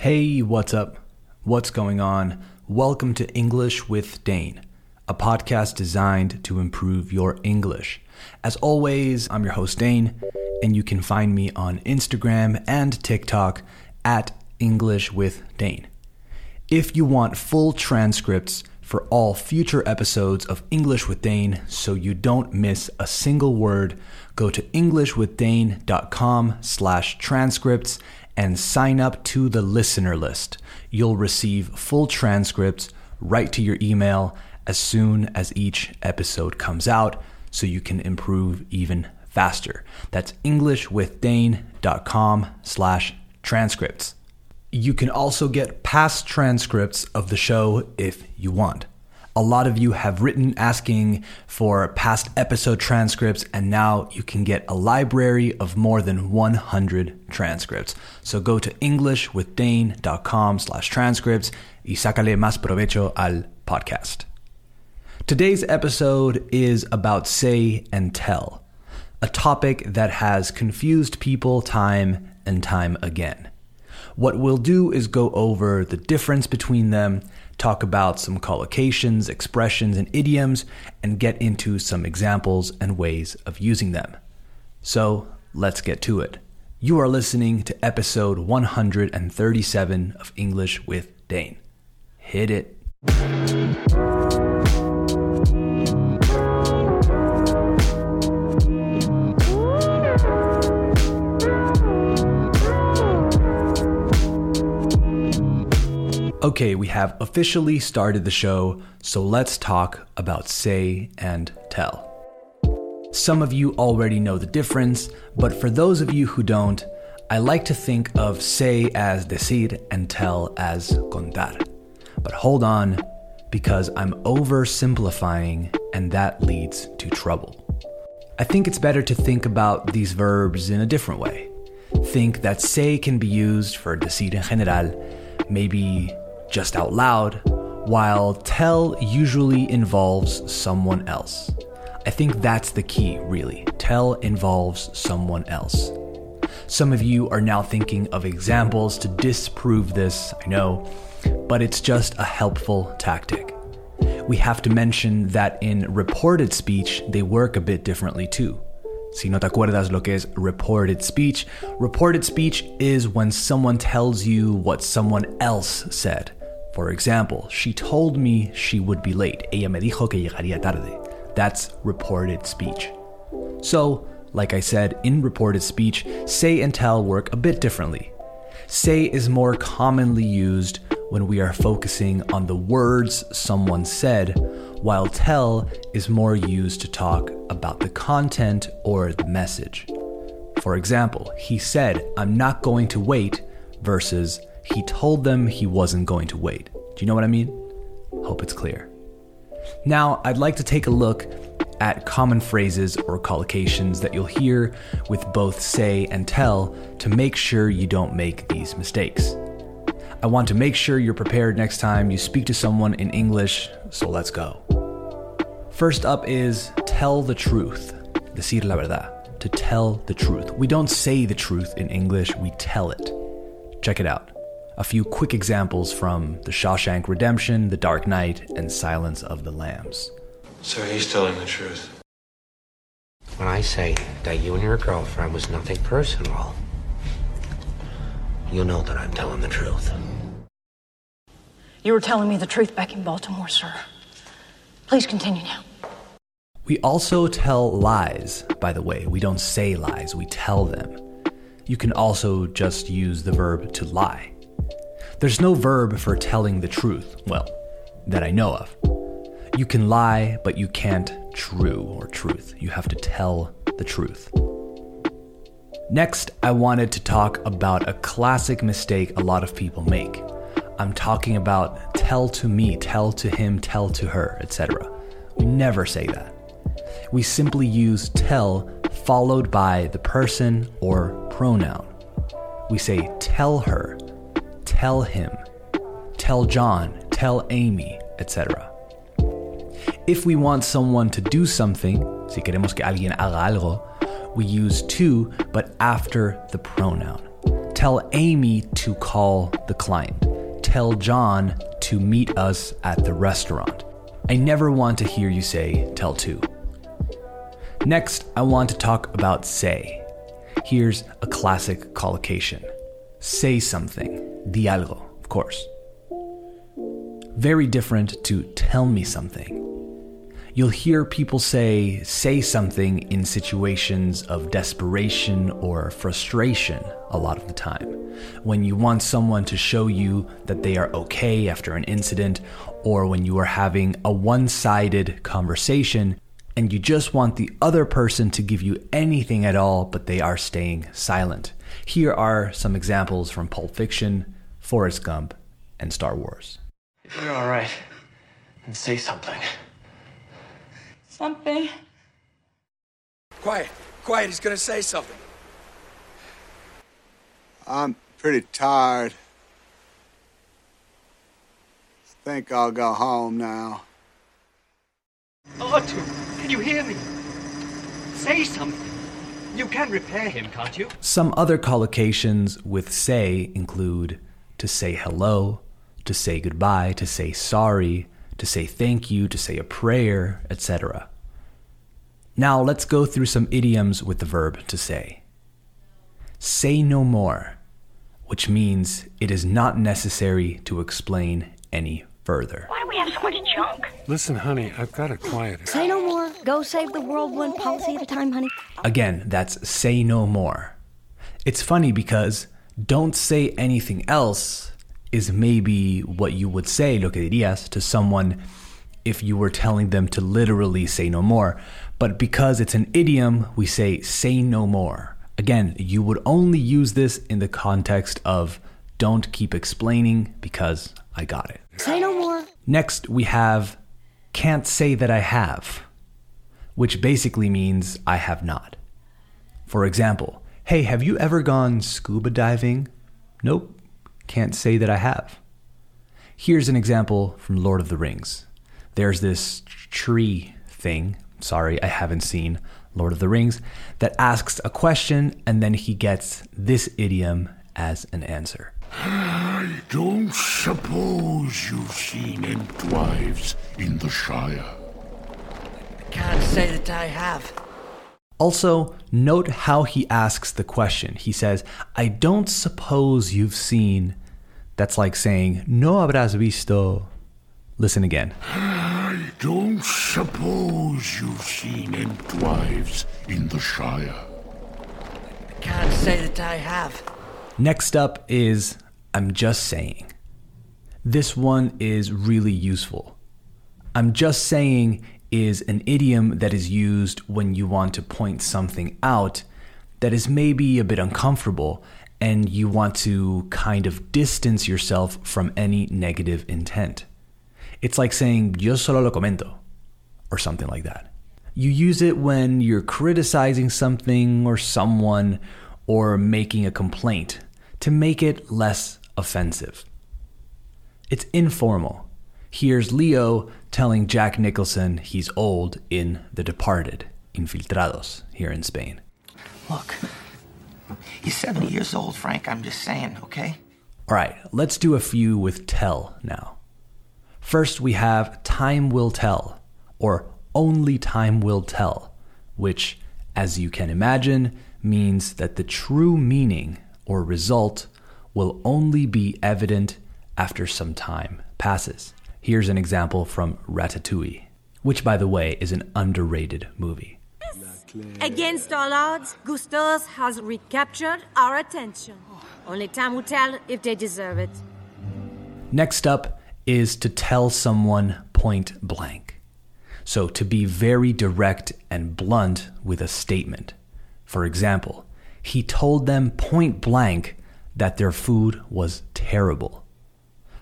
Hey, what's up? What's going on? Welcome to English with Dane, a podcast designed to improve your English. As always, I'm your host, Dane, and you can find me on Instagram and TikTok at English with Dane. If you want full transcripts for all future episodes of English with Dane so you don't miss a single word, go to englishwithdane.com slash transcripts and sign up to the listener list. You'll receive full transcripts right to your email as soon as each episode comes out so you can improve even faster. That's englishwithdane.com slash transcripts. You can also get past transcripts of the show if you want. A lot of you have written asking for past episode transcripts, and now you can get a library of more than 100 transcripts. So go to englishwithdane.com slash transcripts y sácale más provecho al podcast. Today's episode is about say and tell, a topic that has confused people time and time again. What we'll do is go over the difference between them, talk about some collocations, expressions, and idioms, and get into some examples and ways of using them. So let's get to it. You are listening to episode 137 of English with Dane. Hit it. Okay, we have officially started the show, so let's talk about say and tell. Some of you already know the difference, but for those of you who don't, I like to think of say as decir and tell as contar. But hold on, because I'm oversimplifying and that leads to trouble. I think it's better to think about these verbs in a different way. Think that say can be used for decir en general, maybe just out loud, while tell usually involves someone else. I think that's the key, really. Tell involves someone else. Some of you are now thinking of examples to disprove this, I know, but it's just a helpful tactic. We have to mention that in reported speech, they work a bit differently too. Si no te acuerdas lo que es reported speech, reported speech is when someone tells you what someone else said. For example, she told me she would be late. Ella me dijo que llegaría tarde. That's reported speech. So, like I said, in reported speech, say and tell work a bit differently. Say is more commonly used when we are focusing on the words someone said, while tell is more used to talk about the content or the message. For example, he said, I'm not going to wait, versus he told them he wasn't going to wait. Do you know what I mean? Hope it's clear. Now, I'd like to take a look at common phrases or collocations that you'll hear with both say and tell to make sure you don't make these mistakes. I want to make sure you're prepared next time you speak to someone in English, so let's go. First up is tell the truth. Decir la verdad. To tell the truth. We don't say the truth in English, we tell it. Check it out. A few quick examples from The Shawshank Redemption, The Dark Knight, and Silence of the Lambs. So he's telling the truth. When I say that you and your girlfriend was nothing personal, you know that I'm telling the truth. You were telling me the truth back in Baltimore, sir. Please continue now. We also tell lies, by the way. We don't say lies, we tell them. You can also just use the verb to lie. There's no verb for telling the truth, well, that I know of. You can lie, but you can't true or truth. You have to tell the truth. Next, I wanted to talk about a classic mistake a lot of people make. I'm talking about tell to me, tell to him, tell to her, etc. We never say that. We simply use tell followed by the person or pronoun. We say tell her, tell him, tell John, tell Amy, etc. If we want someone to do something, si queremos que alguien haga algo, we use to but after the pronoun. Tell Amy to call the client. Tell John to meet us at the restaurant. I never want to hear you say tell to. Next, I want to talk about say. Here's a classic collocation say something, di algo, of course. Very different to tell me something. You'll hear people say, say something in situations of desperation or frustration a lot of the time. When you want someone to show you that they are okay after an incident, or when you are having a one sided conversation and you just want the other person to give you anything at all, but they are staying silent. Here are some examples from Pulp Fiction, Forrest Gump, and Star Wars. If you're alright, then say something. Something. Quiet, quiet, he's gonna say something. I'm pretty tired. Think I'll go home now. Artoo, can you hear me? Say something. You can repair him, can't you? Some other collocations with say include to say hello, to say goodbye, to say sorry, to say thank you, to say a prayer, etc. Now let's go through some idioms with the verb to say. Say no more, which means it is not necessary to explain any further. Why do we have so much junk? Listen, honey, I've got it quiet. Say no more. Go save the world one policy at a time, honey. Again, that's say no more. It's funny because don't say anything else is maybe what you would say, lo que dirías, to someone if you were telling them to literally say no more. But because it's an idiom, we say say no more. Again, you would only use this in the context of don't keep explaining because I got it. Say no more. Next, we have can't say that I have, which basically means I have not. For example, hey, have you ever gone scuba diving? Nope, can't say that I have. Here's an example from Lord of the Rings. There's this tree thing, sorry, I haven't seen Lord of the Rings, that asks a question and then he gets this idiom as an answer. I don't suppose you've seen Entwives in the Shire. Can't say that I have. Also, note how he asks the question. He says, I don't suppose you've seen. That's like saying, No habrás visto. Listen again. I don't suppose you've seen Entwives in the Shire. Can't say that I have. Next up is I'm just saying. This one is really useful. I'm just saying is an idiom that is used when you want to point something out that is maybe a bit uncomfortable and you want to kind of distance yourself from any negative intent. It's like saying, yo solo lo comento, or something like that. You use it when you're criticizing something or someone or making a complaint to make it less offensive. It's informal. Here's Leo telling Jack Nicholson he's old in The Departed, Infiltrados, here in Spain. Look, he's 70 years old, Frank. I'm just saying, okay? All right, let's do a few with tell now. First, we have time will tell, or only time will tell, which, as you can imagine, means that the true meaning or result will only be evident after some time passes. Here's an example from Ratatouille, which, by the way, is an underrated movie. Against all odds, Gusteau's has recaptured our attention. Only time will tell if they deserve it. Next up is to tell someone point blank. So, to be very direct and blunt with a statement. For example, he told them point blank that their food was terrible.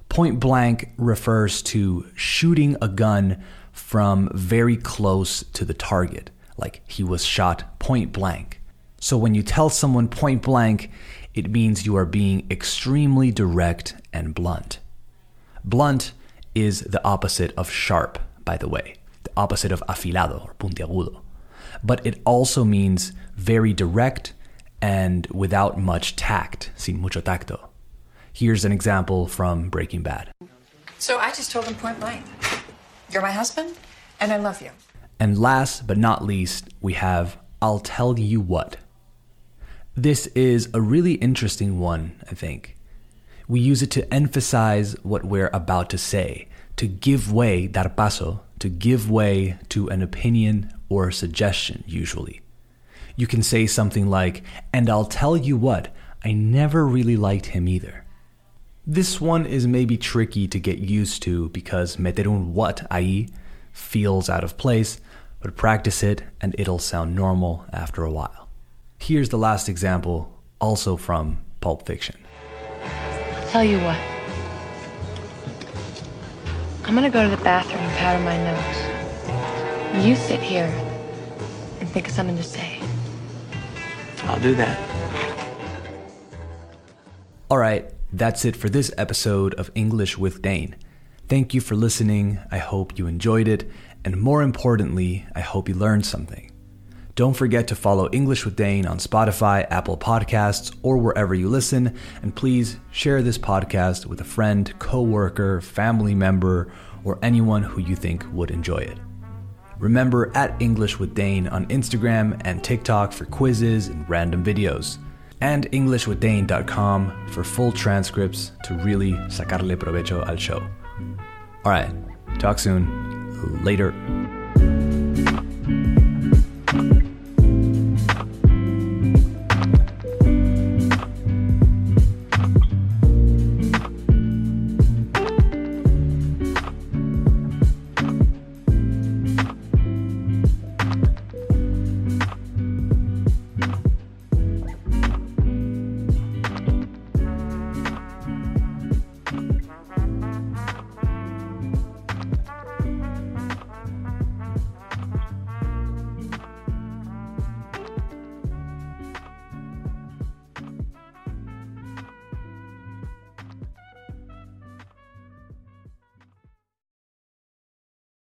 Point blank refers to shooting a gun from very close to the target, like he was shot point blank. So when you tell someone point blank, it means you are being extremely direct and blunt. Blunt is the opposite of sharp, by the way, the opposite of afilado or puntiagudo. But it also means very direct and without much tact, sin mucho tacto. Here's an example from Breaking Bad. So I just told him point blank You're my husband, and I love you. And last but not least, we have I'll tell you what. This is a really interesting one, I think. We use it to emphasize what we're about to say, to give way, dar paso, to give way to an opinion or suggestion, usually. You can say something like, and I'll tell you what, I never really liked him either. This one is maybe tricky to get used to because meter un what ahí feels out of place, but practice it and it'll sound normal after a while. Here's the last example, also from Pulp Fiction. Tell you what. I'm gonna go to the bathroom and powder my nose. You sit here and think of something to say. I'll do that. All right, that's it for this episode of English with Dane. Thank you for listening. I hope you enjoyed it. And more importantly, I hope you learned something. Don't forget to follow English with Dane on Spotify, Apple Podcasts, or wherever you listen. And please share this podcast with a friend, coworker, family member, or anyone who you think would enjoy it. Remember at English with Dane on Instagram and TikTok for quizzes and random videos. And EnglishWithDane.com for full transcripts to really sacarle provecho al show. All right, talk soon. Later.